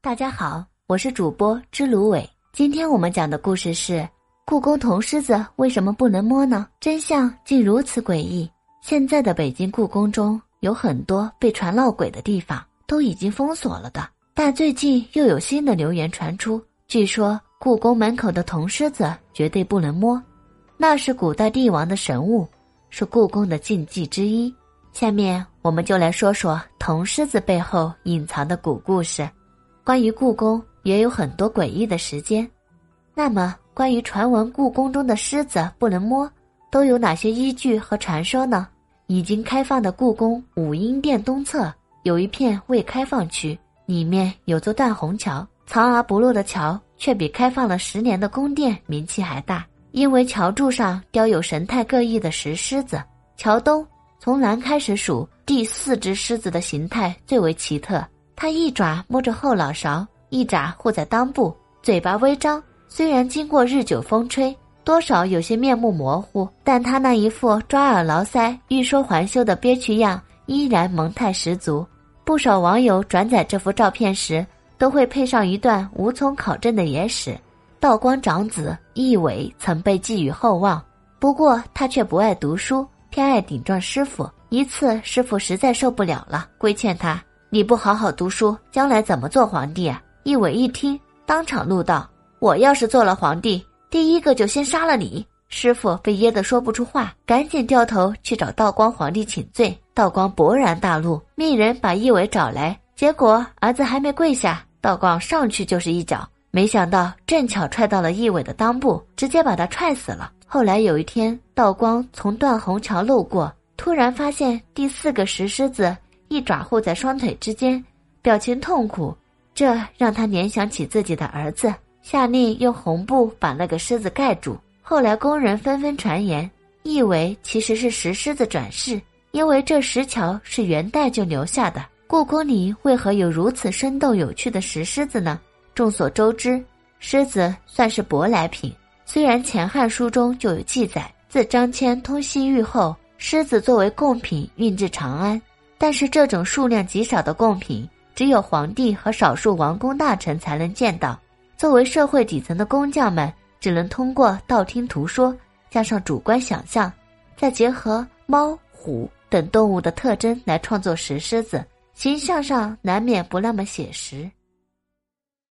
大家好，我是主播知芦苇。今天我们讲的故事是故宫铜狮子为什么不能摸呢？真相竟如此诡异。现在的北京故宫中有很多被传闹鬼的地方，都已经封锁了的。但最近又有新的流言传出，据说故宫门口的铜狮子绝对不能摸，那是古代帝王的神物，是故宫的禁忌之一。下面我们就来说说铜狮子背后隐藏的古故事。关于故宫也有很多诡异的时间，那么关于传闻故宫中的狮子不能摸，都有哪些依据和传说呢？已经开放的故宫武英殿东侧有一片未开放区，里面有座断虹桥，藏而不露的桥却比开放了十年的宫殿名气还大，因为桥柱上雕有神态各异的石狮子。桥东从南开始数，第四只狮子的形态最为奇特。他一爪摸着后脑勺，一爪护在裆部，嘴巴微张。虽然经过日久风吹，多少有些面目模糊，但他那一副抓耳挠腮、欲说还休的憋屈样，依然萌态十足。不少网友转载这幅照片时，都会配上一段无从考证的野史：道光长子奕纬曾被寄予厚望，不过他却不爱读书，偏爱顶撞师傅。一次，师傅实在受不了了，规劝他。你不好好读书，将来怎么做皇帝啊？一伟一听，当场怒道：“我要是做了皇帝，第一个就先杀了你！”师傅被噎得说不出话，赶紧掉头去找道光皇帝请罪。道光勃然大怒，命人把一伟找来。结果儿子还没跪下，道光上去就是一脚，没想到正巧踹到了一伟的裆部，直接把他踹死了。后来有一天，道光从断虹桥路过，突然发现第四个石狮子。一爪护在双腿之间，表情痛苦，这让他联想起自己的儿子，下令用红布把那个狮子盖住。后来工人纷纷传言，以为其实是石狮子转世，因为这石桥是元代就留下的。故宫里为何有如此生动有趣的石狮子呢？众所周知，狮子算是舶来品，虽然《前汉书》中就有记载，自张骞通西域后，狮子作为贡品运至长安。但是这种数量极少的贡品，只有皇帝和少数王公大臣才能见到。作为社会底层的工匠们，只能通过道听途说，加上主观想象，再结合猫、虎等动物的特征来创作石狮子，形象上难免不那么写实。